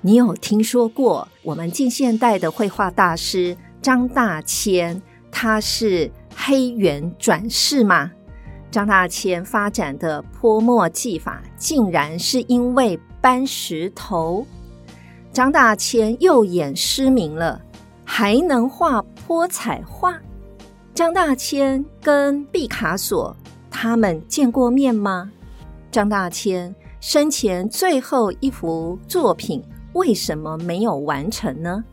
你有听说过我们近现代的绘画大师张大千，他是黑猿转世吗？张大千发展的泼墨技法，竟然是因为搬石头？张大千右眼失明了，还能画泼彩画？张大千跟毕卡索他们见过面吗？张大千生前最后一幅作品。为什么没有完成呢？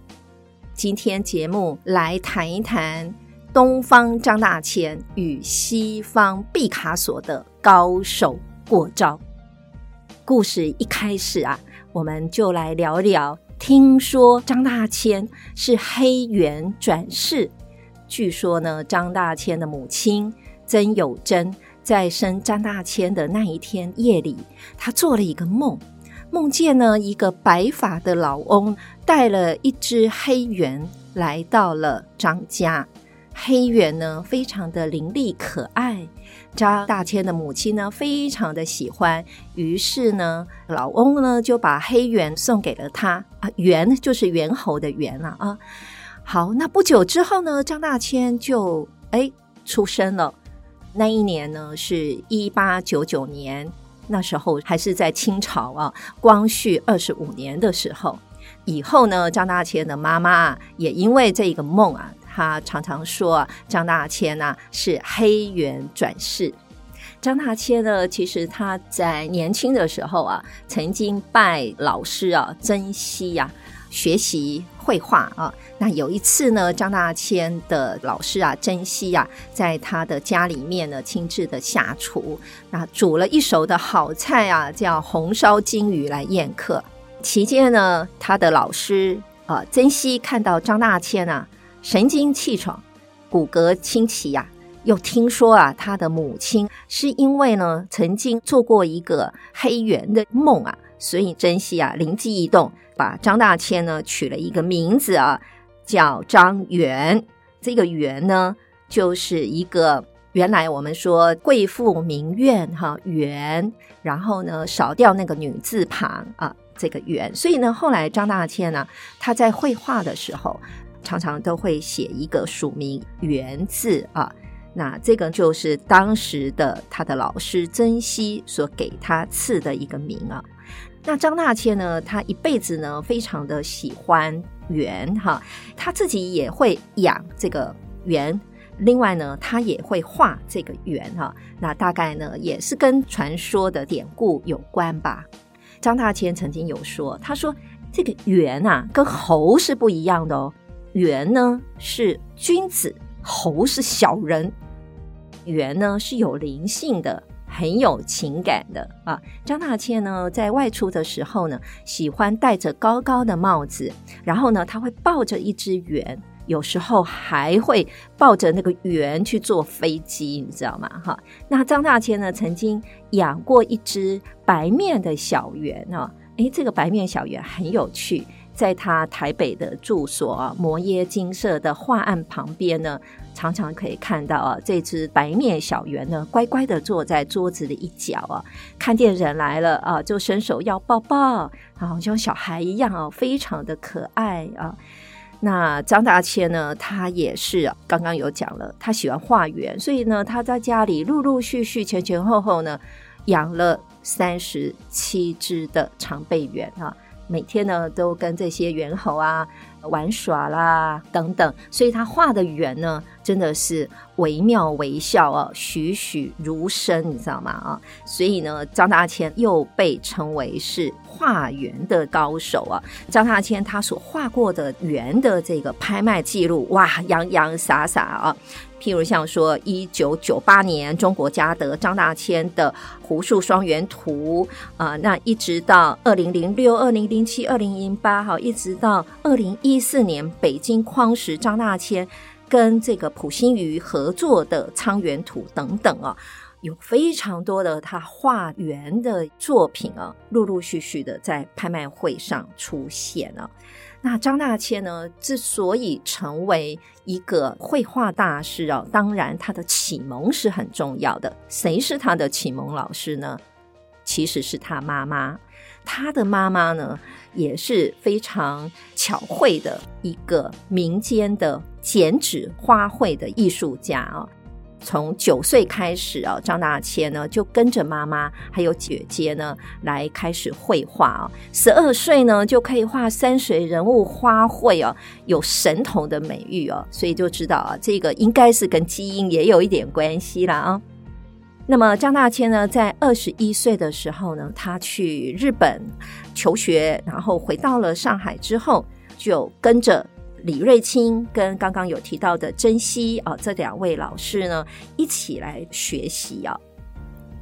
今天节目来谈一谈东方张大千与西方毕卡索的高手过招。故事一开始啊，我们就来聊聊。听说张大千是黑猿转世，据说呢，张大千的母亲曾有贞在生张大千的那一天夜里，她做了一个梦。梦见呢，一个白发的老翁带了一只黑猿来到了张家。黑猿呢，非常的伶俐可爱，张大千的母亲呢，非常的喜欢。于是呢，老翁呢就把黑猿送给了他。啊，猿就是猿猴的猿了啊。好，那不久之后呢，张大千就哎出生了。那一年呢，是一八九九年。那时候还是在清朝啊，光绪二十五年的时候。以后呢，张大千的妈妈也因为这个梦啊，她常常说啊张大千呢是黑猿转世。张大千呢，其实他在年轻的时候啊，曾经拜老师啊珍惜呀学习绘画啊。那有一次呢，张大千的老师啊，曾希啊，在他的家里面呢，亲自的下厨，那煮了一手的好菜啊，叫红烧金鱼来宴客。期间呢，他的老师啊、呃，曾希看到张大千啊，神清气爽，骨骼清奇呀、啊，又听说啊，他的母亲是因为呢，曾经做过一个黑圆的梦啊，所以曾希啊，灵机一动，把张大千呢取了一个名字啊。叫张元，这个元呢，就是一个原来我们说贵妇名媛哈元，然后呢少掉那个女字旁啊，这个元，所以呢后来张大千呢，他在绘画的时候常常都会写一个署名元字啊，那这个就是当时的他的老师曾熙所给他赐的一个名啊。那张大千呢，他一辈子呢非常的喜欢。圆哈，他自己也会养这个圆，另外呢，他也会画这个圆哈。那大概呢，也是跟传说的典故有关吧。张大千曾经有说，他说这个圆啊，跟猴是不一样的哦。圆呢是君子，猴是小人。圆呢是有灵性的。很有情感的啊，张大千呢，在外出的时候呢，喜欢戴着高高的帽子，然后呢，他会抱着一只圆，有时候还会抱着那个圆去坐飞机，你知道吗？哈，那张大千呢，曾经养过一只白面的小圆啊，诶，这个白面小圆很有趣，在他台北的住所，摩耶金色的画案旁边呢。常常可以看到啊，这只白面小圆呢，乖乖的坐在桌子的一角啊，看见人来了啊，就伸手要抱抱，好像小孩一样啊，非常的可爱啊。那张大千呢，他也是刚刚有讲了，他喜欢画圆，所以呢，他在家里陆陆续续前前后后呢，养了三十七只的长臂圆啊。每天呢，都跟这些猿猴啊玩耍啦等等，所以他画的圆呢，真的是惟妙惟肖啊，栩栩如生，你知道吗？啊，所以呢，张大千又被称为是画圆的高手啊。张大千他所画过的圆的这个拍卖记录，哇，洋洋洒洒啊。譬如像说，一九九八年中国嘉德张大千的湖树双圆图啊、那一直到二零零六、二零零七、二零零八，哈，一直到二零一四年北京匡时张大千跟这个溥心畬合作的仓圆图等等啊，有非常多的他画圆的作品啊，陆陆续续的在拍卖会上出现了。那张大千呢，之所以成为一个绘画大师啊，当然他的启蒙是很重要的。谁是他的启蒙老师呢？其实是他妈妈。他的妈妈呢，也是非常巧慧的一个民间的剪纸花卉的艺术家啊。从九岁开始啊，张大千呢就跟着妈妈还有姐姐呢来开始绘画啊。十二岁呢就可以画山水人物花卉啊，有神童的美誉啊，所以就知道啊，这个应该是跟基因也有一点关系了啊。那么张大千呢，在二十一岁的时候呢，他去日本求学，然后回到了上海之后，就跟着。李瑞清跟刚刚有提到的珍惜啊，这两位老师呢一起来学习啊。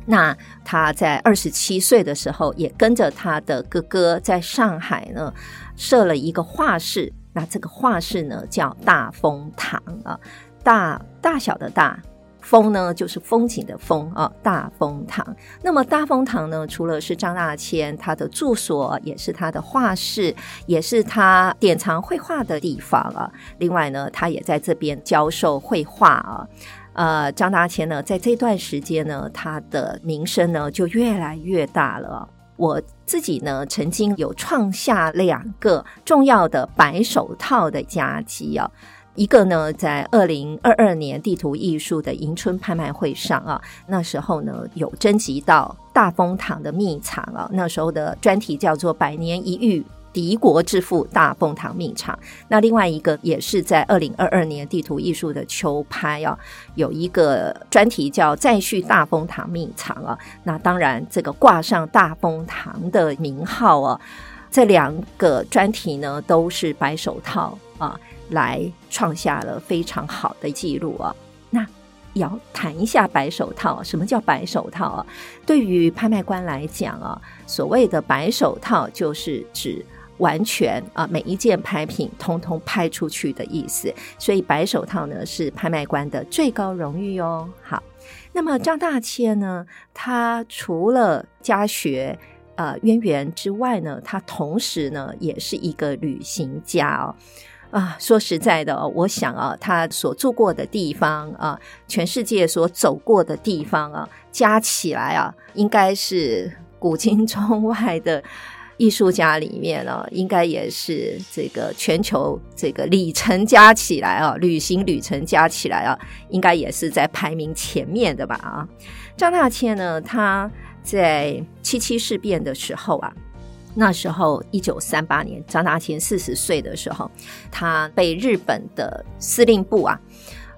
那他在二十七岁的时候，也跟着他的哥哥在上海呢设了一个画室。那这个画室呢叫大风堂啊，大大小的大。风呢，就是风景的风啊，大风堂。那么大风堂呢，除了是张大千他的住所，也是他的画室，也是他典藏绘画的地方啊。另外呢，他也在这边教授绘画啊。呃，张大千呢，在这段时间呢，他的名声呢就越来越大了。我自己呢，曾经有创下两个重要的白手套的佳绩啊。一个呢，在二零二二年地图艺术的迎春拍卖会上啊，那时候呢有征集到大风堂的秘藏啊，那时候的专题叫做“百年一遇敌国之富大风堂秘藏”。那另外一个也是在二零二二年地图艺术的秋拍啊，有一个专题叫“再续大风堂秘藏”啊。那当然，这个挂上大风堂的名号啊，这两个专题呢都是白手套啊。来创下了非常好的记录啊！那要谈一下白手套，什么叫白手套啊？对于拍卖官来讲啊，所谓的白手套就是指完全啊每一件拍品通通拍出去的意思，所以白手套呢是拍卖官的最高荣誉哦。好，那么张大千呢，他除了家学呃渊源之外呢，他同时呢也是一个旅行家哦。啊，说实在的，我想啊，他所住过的地方啊，全世界所走过的地方啊，加起来啊，应该是古今中外的艺术家里面啊，应该也是这个全球这个里程加起来啊，旅行旅程加起来啊，应该也是在排名前面的吧？啊，张大千呢，他在七七事变的时候啊。那时候，一九三八年，张大千四十岁的时候，他被日本的司令部啊，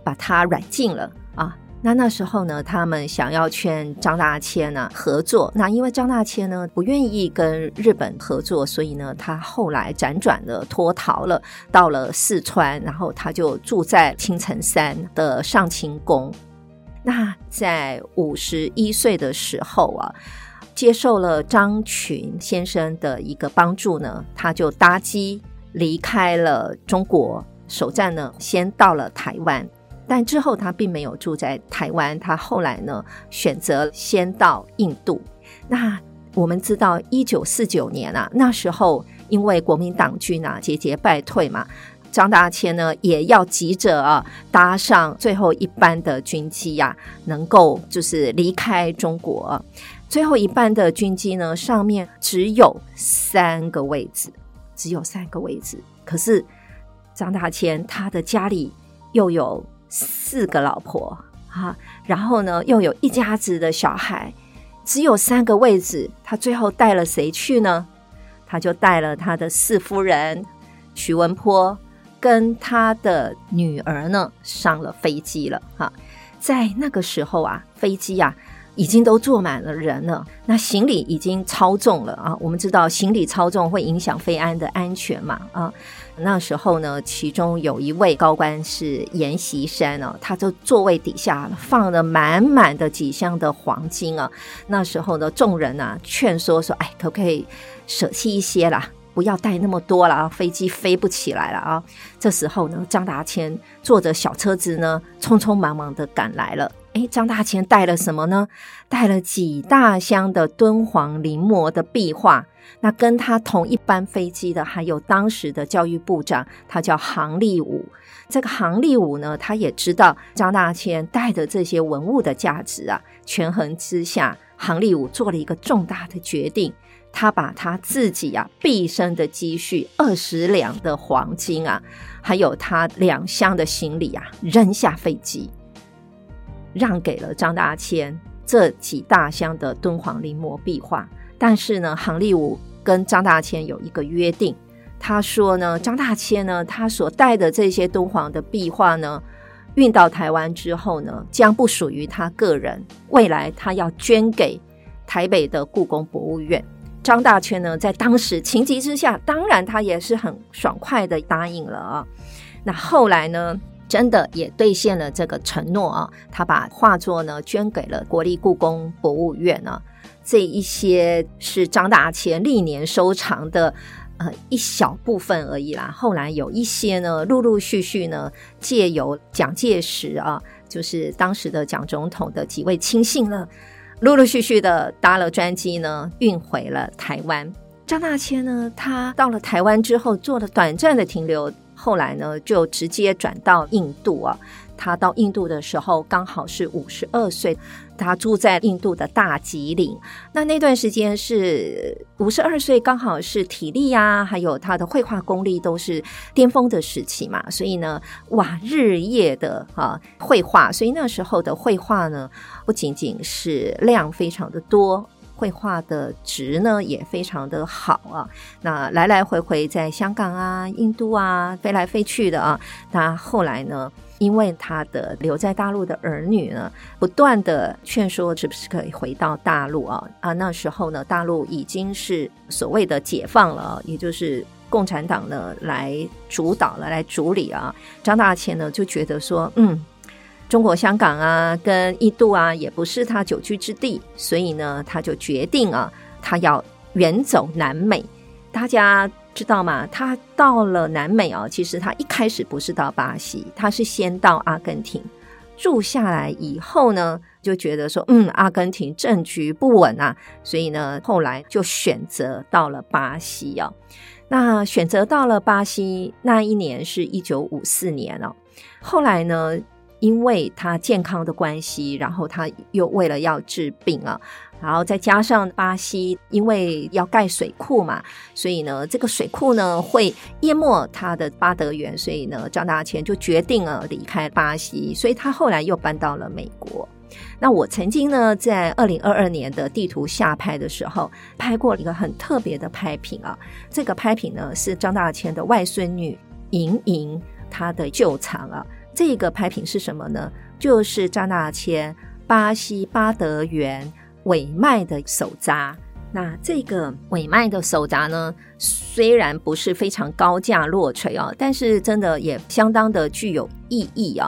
把他软禁了啊。那那时候呢，他们想要劝张大千呢合作，那因为张大千呢不愿意跟日本合作，所以呢，他后来辗转的脱逃了，到了四川，然后他就住在青城山的上清宫。那在五十一岁的时候啊。接受了张群先生的一个帮助呢，他就搭机离开了中国，首站呢先到了台湾，但之后他并没有住在台湾，他后来呢选择先到印度。那我们知道，一九四九年啊，那时候因为国民党军啊节节败退嘛，张大千呢也要急着啊搭上最后一班的军机呀、啊，能够就是离开中国。最后一半的军机呢，上面只有三个位置，只有三个位置。可是张大千他的家里又有四个老婆啊，然后呢又有一家子的小孩，只有三个位置。他最后带了谁去呢？他就带了他的四夫人徐文波跟他的女儿呢上了飞机了。哈，在那个时候啊，飞机啊。已经都坐满了人了，那行李已经超重了啊！我们知道行李超重会影响飞安的安全嘛啊！那时候呢，其中有一位高官是阎锡山哦，他的座位底下放了满满的几箱的黄金啊！那时候呢，众人啊劝说说，哎，可不可以舍弃一些啦？不要带那么多了，飞机飞不起来了啊！这时候呢，张达千坐着小车子呢，匆匆忙忙的赶来了。哎，张大千带了什么呢？带了几大箱的敦煌临摹的壁画。那跟他同一班飞机的，还有当时的教育部长，他叫杭立武。这个杭立武呢，他也知道张大千带的这些文物的价值啊。权衡之下，杭立武做了一个重大的决定。他把他自己啊毕生的积蓄二十两的黄金啊，还有他两箱的行李啊，扔下飞机，让给了张大千这几大箱的敦煌临摹壁画。但是呢，杭立武跟张大千有一个约定，他说呢，张大千呢，他所带的这些敦煌的壁画呢，运到台湾之后呢，将不属于他个人，未来他要捐给台北的故宫博物院。张大千呢，在当时情急之下，当然他也是很爽快的答应了啊。那后来呢，真的也兑现了这个承诺啊。他把画作呢捐给了国立故宫博物院啊。这一些是张大千历年收藏的呃一小部分而已啦。后来有一些呢，陆陆续续呢，借由蒋介石啊，就是当时的蒋总统的几位亲信呢。陆陆续续的搭了专机呢，运回了台湾。张大千呢，他到了台湾之后做了短暂的停留，后来呢就直接转到印度啊。他到印度的时候刚好是五十二岁。他住在印度的大吉岭，那那段时间是五十二岁，刚好是体力啊，还有他的绘画功力都是巅峰的时期嘛，所以呢，哇，日夜的啊绘画，所以那时候的绘画呢，不仅仅是量非常的多，绘画的值呢也非常的好啊。那来来回回在香港啊、印度啊飞来飞去的啊，那后来呢，因为他的留在大陆的儿女呢，不断的劝说是不是可以回到大陆啊啊，那时候呢，大陆已经是所谓的解放了，也就是共产党呢来主导了，来主理啊。张大千呢就觉得说，嗯，中国香港啊跟印度啊也不是他久居之地，所以呢，他就决定啊，他要远走南美。大家。知道吗？他到了南美哦，其实他一开始不是到巴西，他是先到阿根廷住下来以后呢，就觉得说，嗯，阿根廷政局不稳啊，所以呢，后来就选择到了巴西哦。那选择到了巴西那一年是一九五四年哦。后来呢，因为他健康的关系，然后他又为了要治病啊。然后再加上巴西，因为要盖水库嘛，所以呢，这个水库呢会淹没他的巴德园，所以呢，张大千就决定了离开巴西，所以他后来又搬到了美国。那我曾经呢，在二零二二年的地图下拍的时候，拍过一个很特别的拍品啊，这个拍品呢是张大千的外孙女莹莹她的旧藏啊，这个拍品是什么呢？就是张大千巴西巴德园。委麦的手札，那这个委麦的手札呢，虽然不是非常高价落锤啊，但是真的也相当的具有意义啊。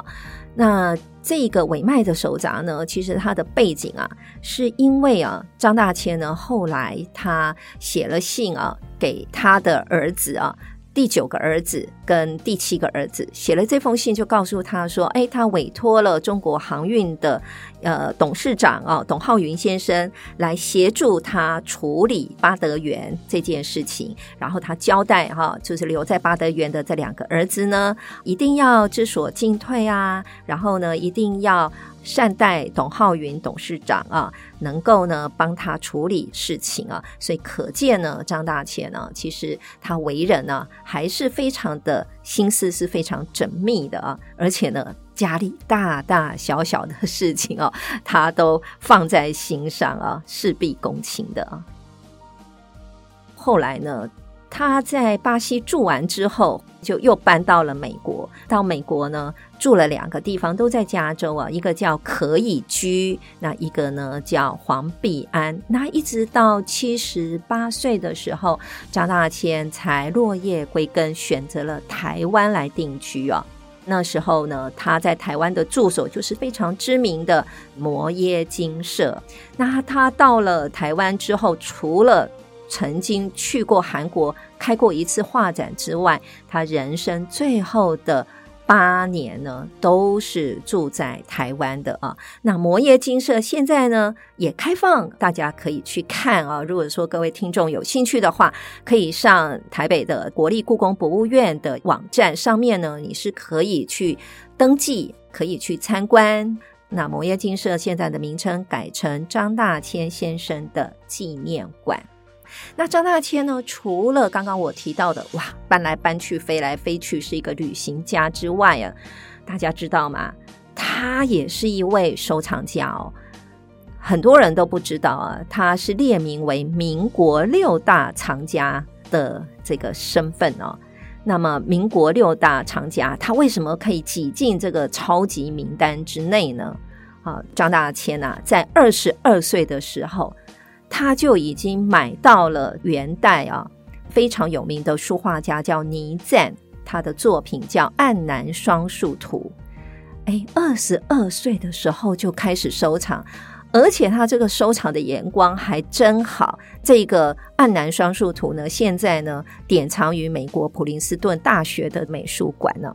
那这个委麦的手札呢，其实它的背景啊，是因为啊，张大千呢后来他写了信啊，给他的儿子啊。第九个儿子跟第七个儿子写了这封信，就告诉他说：“哎，他委托了中国航运的呃董事长啊董浩云先生来协助他处理巴德园这件事情。然后他交代哈，就是留在巴德园的这两个儿子呢，一定要知所进退啊，然后呢，一定要。”善待董浩云董事长啊，能够呢帮他处理事情啊，所以可见呢，张大千呢，其实他为人呢还是非常的心思是非常缜密的啊，而且呢，家里大大小小的事情啊，他都放在心上啊，事必躬亲的啊。后来呢，他在巴西住完之后，就又搬到了美国。到美国呢，住了两个地方，都在加州啊。一个叫可以居，那一个呢叫黄碧安。那一直到七十八岁的时候，张大千才落叶归根，选择了台湾来定居啊。那时候呢，他在台湾的住所就是非常知名的摩耶精舍。那他到了台湾之后，除了曾经去过韩国开过一次画展之外，他人生最后的八年呢，都是住在台湾的啊。那摩耶精舍现在呢也开放，大家可以去看啊。如果说各位听众有兴趣的话，可以上台北的国立故宫博物院的网站上面呢，你是可以去登记，可以去参观。那摩耶精舍现在的名称改成张大千先生的纪念馆。那张大千呢？除了刚刚我提到的哇，搬来搬去、飞来飞去，是一个旅行家之外啊，大家知道吗？他也是一位收藏家哦。很多人都不知道啊，他是列名为民国六大藏家的这个身份哦。那么，民国六大藏家，他为什么可以挤进这个超级名单之内呢？啊，张大千啊，在二十二岁的时候。他就已经买到了元代啊非常有名的书画家叫倪瓒，他的作品叫《暗南双树图》。哎，二十二岁的时候就开始收藏，而且他这个收藏的眼光还真好。这个《暗南双树图》呢，现在呢典藏于美国普林斯顿大学的美术馆呢。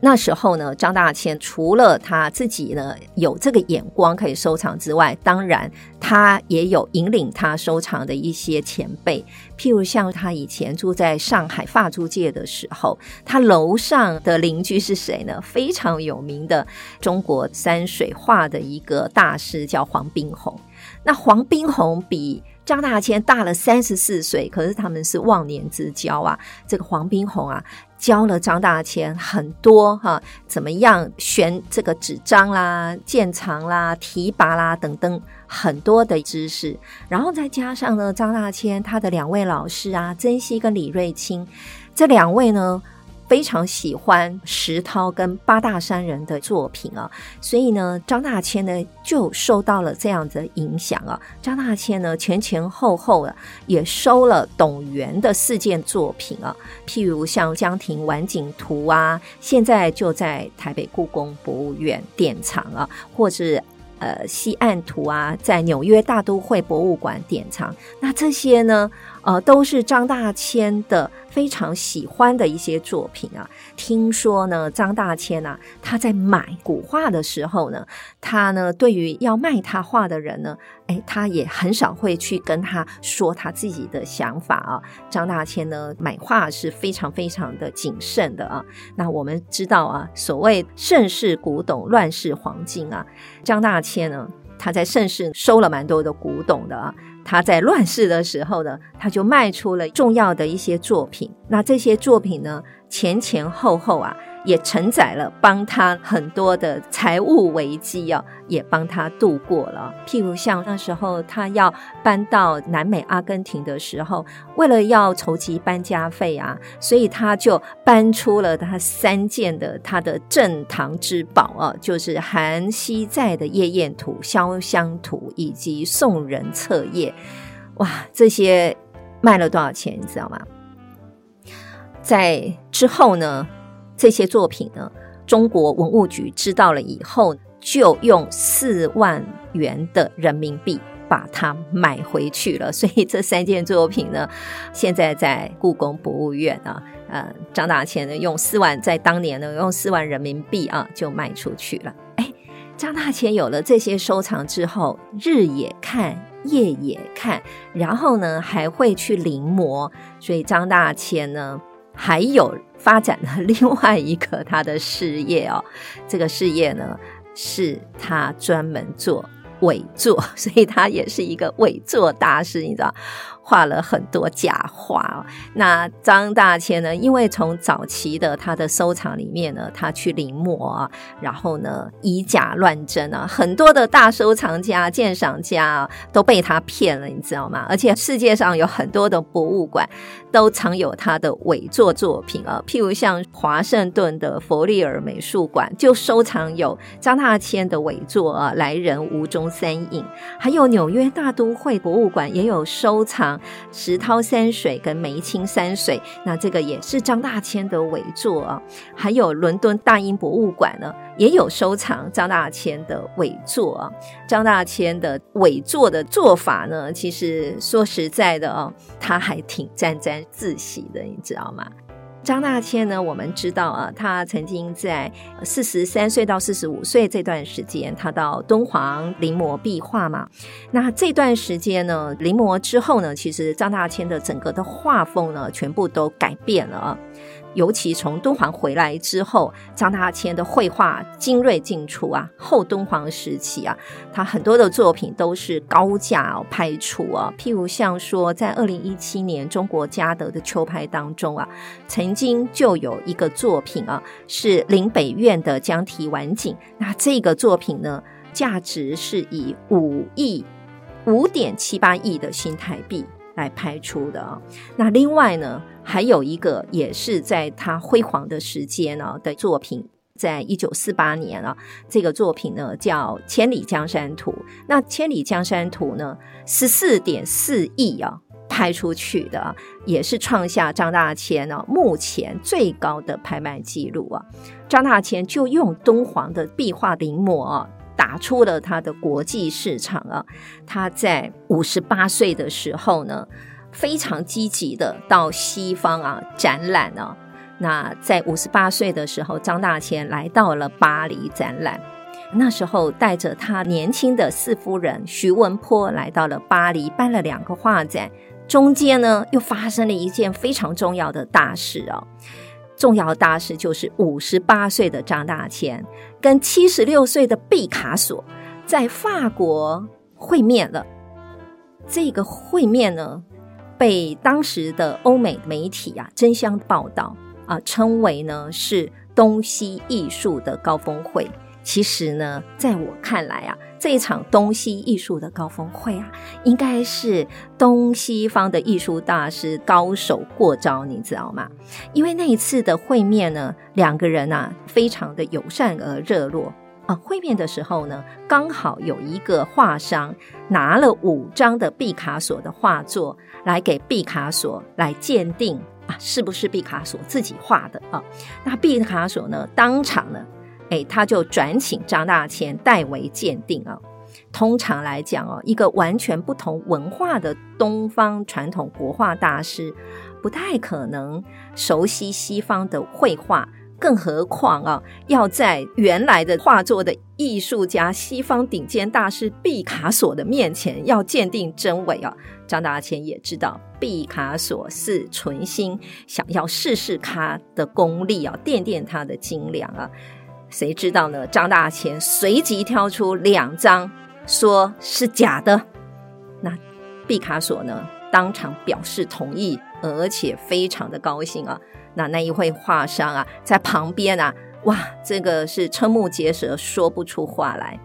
那时候呢，张大千除了他自己呢有这个眼光可以收藏之外，当然他也有引领他收藏的一些前辈，譬如像他以前住在上海法租界的时候，他楼上的邻居是谁呢？非常有名的中国山水画的一个大师叫黄宾虹。那黄宾虹比张大千大了三十四岁，可是他们是忘年之交啊。这个黄宾虹啊。教了张大千很多哈，怎么样选这个纸张啦、鉴藏啦、提拔啦等等很多的知识，然后再加上呢，张大千他的两位老师啊，曾熙跟李瑞清，这两位呢。非常喜欢石涛跟八大山人的作品啊，所以呢，张大千呢就受到了这样子的影响啊。张大千呢前前后后啊也收了董源的四件作品啊，譬如像《江亭晚景图》啊，现在就在台北故宫博物院典藏啊，或是呃西岸图啊，在纽约大都会博物馆典藏。那这些呢，呃，都是张大千的。非常喜欢的一些作品啊，听说呢，张大千啊，他在买古画的时候呢，他呢对于要卖他画的人呢，哎，他也很少会去跟他说他自己的想法啊。张大千呢买画是非常非常的谨慎的啊。那我们知道啊，所谓盛世古董，乱世黄金啊，张大千呢，他在盛世收了蛮多的古董的啊。他在乱世的时候呢，他就卖出了重要的一些作品。那这些作品呢，前前后后啊，也承载了帮他很多的财务危机啊，也帮他度过了。譬如像那时候他要搬到南美阿根廷的时候，为了要筹集搬家费啊，所以他就搬出了他三件的他的镇堂之宝啊，就是韩熙载的夜宴图、潇湘图以及宋人册页。哇，这些卖了多少钱？你知道吗？在之后呢，这些作品呢，中国文物局知道了以后，就用四万元的人民币把它买回去了。所以这三件作品呢，现在在故宫博物院啊，呃，张大千呢用四万，在当年呢用四万人民币啊就卖出去了。哎，张大千有了这些收藏之后，日也看，夜也看，然后呢还会去临摹，所以张大千呢。还有发展的另外一个他的事业哦，这个事业呢是他专门做伪作，所以他也是一个伪作大师，你知道，画了很多假画。那张大千呢，因为从早期的他的收藏里面呢，他去临摹，然后呢以假乱真啊，很多的大收藏家、鉴赏家，都被他骗了，你知道吗？而且世界上有很多的博物馆都藏有他的伪作作品啊，譬如像华盛顿的佛利尔美术馆就收藏有张大千的伪作啊，来人无中三影，还有纽约大都会博物馆也有收藏石涛山水跟梅清山水，那这个也是张大千的伪作啊。还有伦敦大英博物馆呢，也有收藏张大千的伪作啊。张大千的伪作的做法呢，其实说实在的啊，他还挺沾沾自喜的，你知道吗？张大千呢，我们知道啊，他曾经在四十三岁到四十五岁这段时间，他到敦煌临摹壁画嘛。那这段时间呢，临摹之后呢，其实张大千的整个的画风呢，全部都改变了啊。尤其从敦煌回来之后，张大千的绘画精锐尽出啊。后敦煌时期啊，他很多的作品都是高价拍出啊。譬如像说，在二零一七年中国嘉德的秋拍当中啊，曾经就有一个作品啊，是林北院的江堤晚景。那这个作品呢，价值是以五亿五点七八亿的新台币来拍出的啊。那另外呢，还有一个也是在他辉煌的时间呢的作品，在一九四八年啊，这个作品呢叫《千里江山图》。那《千里江山图》呢，十四点四亿啊拍出去的，也是创下张大千呢目前最高的拍卖记录啊。张大千就用敦煌的壁画临摹啊，打出了他的国际市场啊。他在五十八岁的时候呢。非常积极的到西方啊展览、啊。那在五十八岁的时候，张大千来到了巴黎展览。那时候带着他年轻的四夫人徐文坡来到了巴黎，办了两个画展。中间呢，又发生了一件非常重要的大事哦。重要大事就是五十八岁的张大千跟七十六岁的毕卡索在法国会面了。这个会面呢，被当时的欧美媒体啊争相报道啊，称为呢是东西艺术的高峰会。其实呢，在我看来啊，这一场东西艺术的高峰会啊，应该是东西方的艺术大师高手过招，你知道吗？因为那一次的会面呢，两个人啊非常的友善而热络。啊，会面的时候呢，刚好有一个画商拿了五张的毕卡索的画作来给毕卡索来鉴定啊，是不是毕卡索自己画的啊？那毕卡索呢，当场呢，哎，他就转请张大千代为鉴定啊。通常来讲哦，一个完全不同文化的东方传统国画大师，不太可能熟悉西方的绘画。更何况啊，要在原来的画作的艺术家、西方顶尖大师毕卡索的面前要鉴定真伪啊！张大千也知道毕卡索是存心想要试试他的功力啊，掂掂他的斤两啊。谁知道呢？张大千随即挑出两张，说是假的。那毕卡索呢，当场表示同意，而且非常的高兴啊。那那一位画商啊，在旁边啊，哇，这个是瞠目结舌，说不出话来。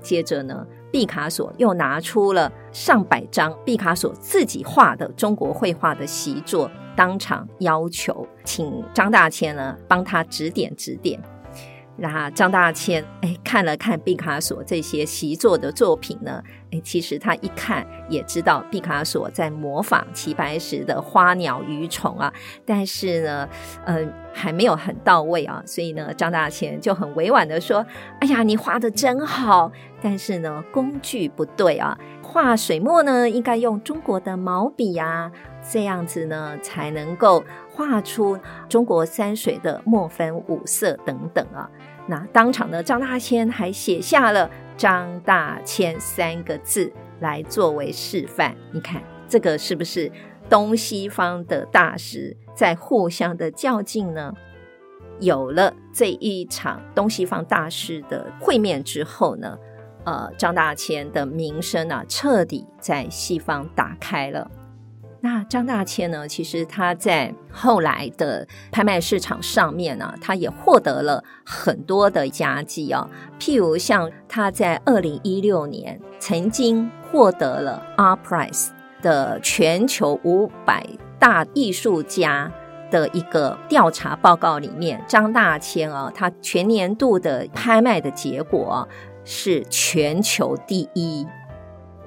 接着呢，毕卡索又拿出了上百张毕卡索自己画的中国绘画的习作，当场要求请张大千呢帮他指点指点。那张大千哎看了看毕卡索这些习作的作品呢，哎，其实他一看也知道毕卡索在模仿齐白石的花鸟鱼虫啊，但是呢，嗯、呃，还没有很到位啊，所以呢，张大千就很委婉的说：“哎呀，你画得真好，但是呢，工具不对啊，画水墨呢应该用中国的毛笔呀、啊，这样子呢才能够画出中国山水的墨分五色等等啊。”那当场的张大千还写下了“张大千”三个字来作为示范。你看这个是不是东西方的大师在互相的较劲呢？有了这一场东西方大师的会面之后呢，呃，张大千的名声啊彻底在西方打开了。那张大千呢，其实他在后来的拍卖市场上面呢、啊，他也获得了很多的佳绩哦。譬如像他在二零一六年曾经获得了 Art Prize 的全球五百大艺术家的一个调查报告里面，张大千啊，他全年度的拍卖的结果、是全球第一。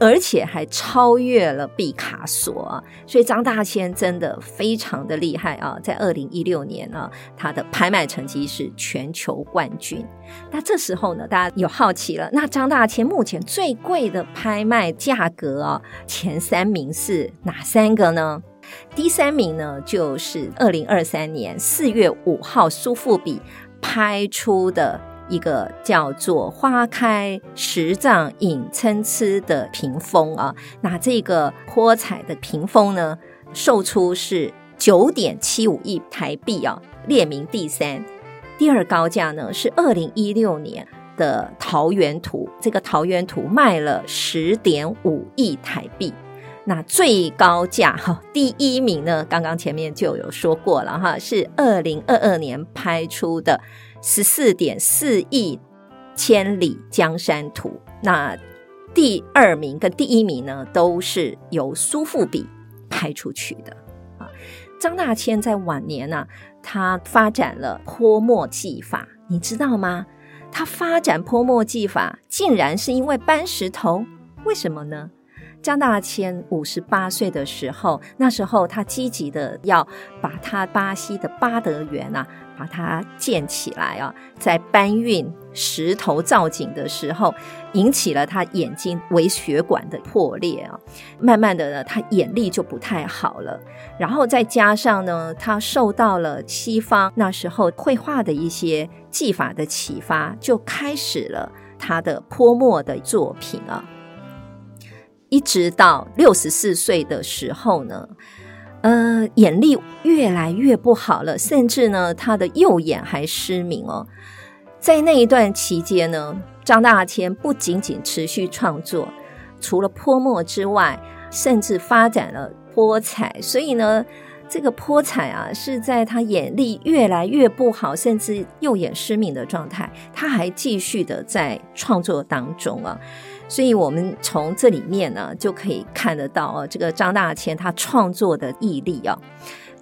而且还超越了毕卡索啊，所以张大千真的非常的厉害啊！在二零一六年呢，他的拍卖成绩是全球冠军。那这时候呢，大家有好奇了，那张大千目前最贵的拍卖价格啊，前三名是哪三个呢？第三名呢，就是二零二三年四月五号苏富比拍出的。一个叫做“花开十丈影参差”的屏风啊，那这个泼彩的屏风呢，售出是九点七五亿台币啊，列名第三。第二高价呢是二零一六年的桃源图，这个桃源图卖了十点五亿台币。那最高价哈，第一名呢，刚刚前面就有说过了哈，是二零二二年拍出的。十四点四亿千里江山图，那第二名跟第一名呢，都是由苏富比拍出去的啊。张大千在晚年呢、他发展了泼墨技法，你知道吗？他发展泼墨技法，竟然是因为搬石头，为什么呢？张大千五十八岁的时候，那时候他积极的要把他巴西的巴德园啊。把它建起来啊，在搬运石头造景的时候，引起了他眼睛微血管的破裂啊。慢慢的呢，他眼力就不太好了。然后再加上呢，他受到了西方那时候绘画的一些技法的启发，就开始了他的泼墨的作品啊。一直到六十四岁的时候呢。呃，眼力越来越不好了，甚至呢，他的右眼还失明哦。在那一段期间呢，张大千不仅仅持续创作，除了泼墨之外，甚至发展了泼彩。所以呢，这个泼彩啊，是在他眼力越来越不好，甚至右眼失明的状态，他还继续的在创作当中啊。所以，我们从这里面呢，就可以看得到哦，这个张大千他创作的毅力啊。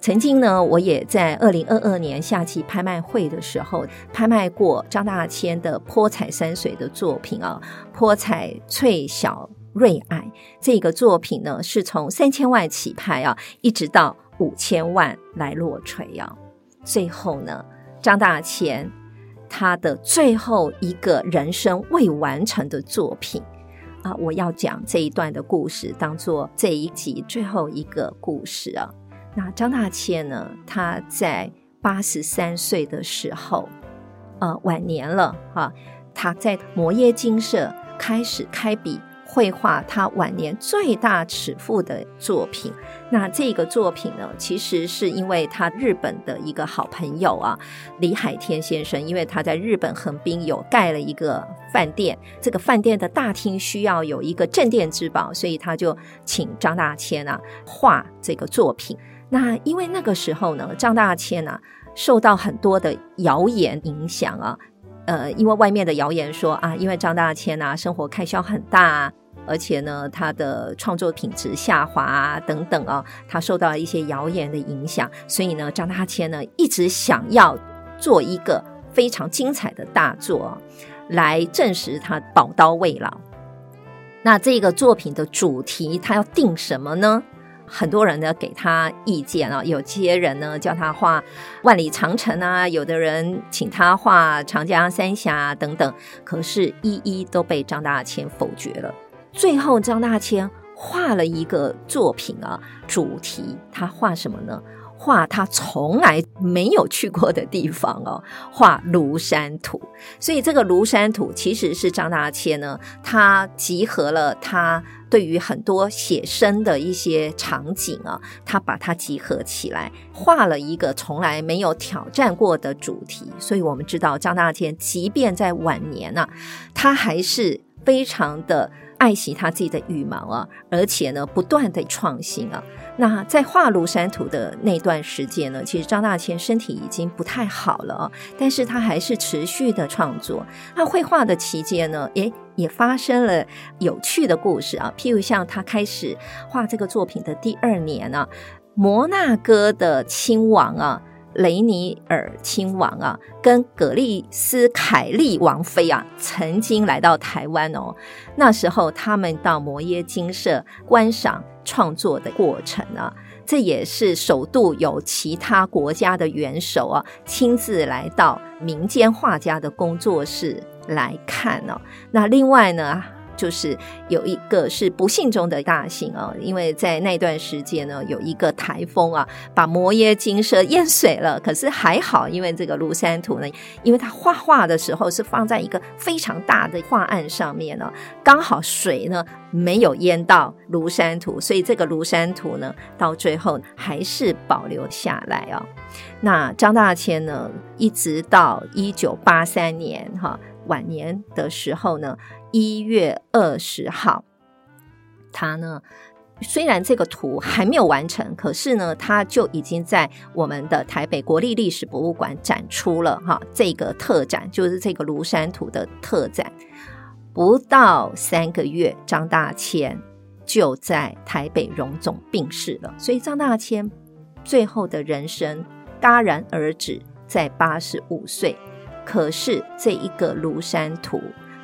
曾经呢，我也在二零二二年夏季拍卖会的时候，拍卖过张大千的泼彩山水的作品啊，泼彩翠小瑞霭这个作品呢，是从三千万起拍啊，一直到五千万来落锤啊。最后呢，张大千他的最后一个人生未完成的作品。啊，我要讲这一段的故事，当做这一集最后一个故事啊。那张大千呢，他在八十三岁的时候，呃，晚年了哈，他在摩耶精舍开始开笔。绘画他晚年最大尺幅的作品，那这个作品呢，其实是因为他日本的一个好朋友啊，李海天先生，因为他在日本横滨有盖了一个饭店，这个饭店的大厅需要有一个镇店之宝，所以他就请张大千啊画这个作品。那因为那个时候呢，张大千啊受到很多的谣言影响啊，呃，因为外面的谣言说啊，因为张大千啊生活开销很大啊。而且呢，他的创作品质下滑啊，等等啊，他受到了一些谣言的影响，所以呢，张大千呢一直想要做一个非常精彩的大作，来证实他宝刀未老。那这个作品的主题，他要定什么呢？很多人呢给他意见啊，有些人呢叫他画万里长城啊，有的人请他画长江三峡等等，可是，一一都被张大千否决了。最后，张大千画了一个作品啊，主题他画什么呢？画他从来没有去过的地方哦，画庐山图。所以这个庐山图其实是张大千呢，他集合了他对于很多写生的一些场景啊，他把它集合起来，画了一个从来没有挑战过的主题。所以我们知道，张大千即便在晚年呢，啊，他还是非常的。爱惜他自己的羽毛啊，而且呢，不断的创新啊。那在画庐山图的那段时间呢，其实张大千身体已经不太好了啊，但是他还是持续的创作。他绘画的期间呢，诶，也发生了有趣的故事啊，譬如像他开始画这个作品的第二年啊，摩纳哥的亲王啊。雷尼尔亲王啊，跟葛丽斯凯利王妃啊，曾经来到台湾哦。那时候他们到摩耶精舍观赏创作的过程啊，这也是首度有其他国家的元首啊，亲自来到民间画家的工作室来看哦。那另外呢，就是有一个是不幸中的大幸啊，因为在那段时间呢，有一个台风啊，把摩耶精舍淹水了。可是还好，因为这个庐山图呢，因为他画画的时候是放在一个非常大的画案上面呢，刚好水呢没有淹到庐山图，所以这个庐山图呢，到最后还是保留下来啊。那张大千呢，一直到一九八三年哈晚年的时候呢。一月二十号，他呢，虽然这个图还没有完成，可是呢，他就已经在我们的台北国立历史博物馆展出了哈这个特展，就是这个庐山图的特展。不到三个月，张大千就在台北荣总病逝了。所以张大千最后的人生戛然而止在八十五岁。可是这一个庐山图。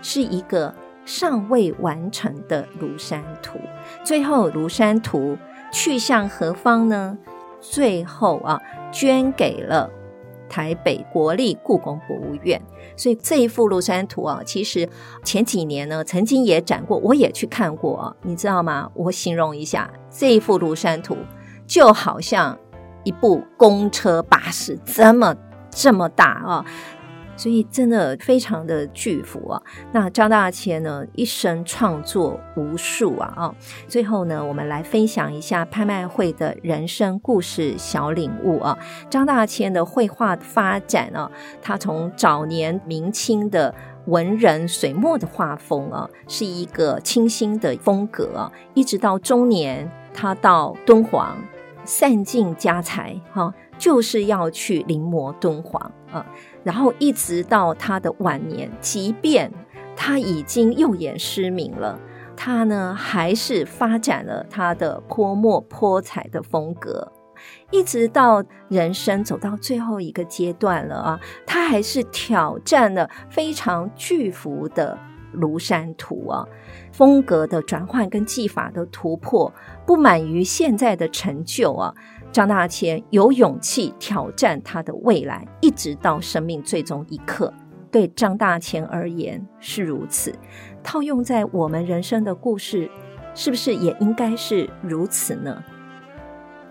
是一个尚未完成的庐山图，最后庐山图去向何方呢？最后啊，捐给了台北国立故宫博物院。所以这一幅庐山图啊，其实前几年呢，曾经也展过，我也去看过，你知道吗？我形容一下，这一幅庐山图就好像一部公车巴士这么这么大啊。所以真的非常的巨幅啊！那张大千呢，一生创作无数啊啊！最后呢，我们来分享一下拍卖会的人生故事小领悟啊。张大千的绘画发展啊，他从早年明清的文人水墨的画风啊，是一个清新的风格，一直到中年，他到敦煌散尽家财哈，就是要去临摹敦煌啊。然后一直到他的晚年，即便他已经右眼失明了，他呢还是发展了他的泼墨泼彩的风格，一直到人生走到最后一个阶段了啊，他还是挑战了非常巨幅的庐山图啊，风格的转换跟技法的突破，不满于现在的成就啊。张大千有勇气挑战他的未来，一直到生命最终一刻。对张大千而言是如此，套用在我们人生的故事，是不是也应该是如此呢？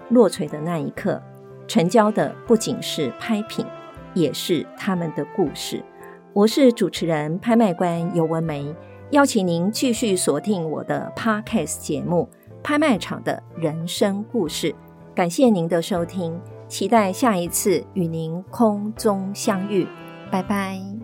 落锤的那一刻，成交的不仅是拍品，也是他们的故事。我是主持人、拍卖官游文梅，邀请您继续锁定我的 Podcast 节目《拍卖场的人生故事》。感谢您的收听，期待下一次与您空中相遇，拜拜。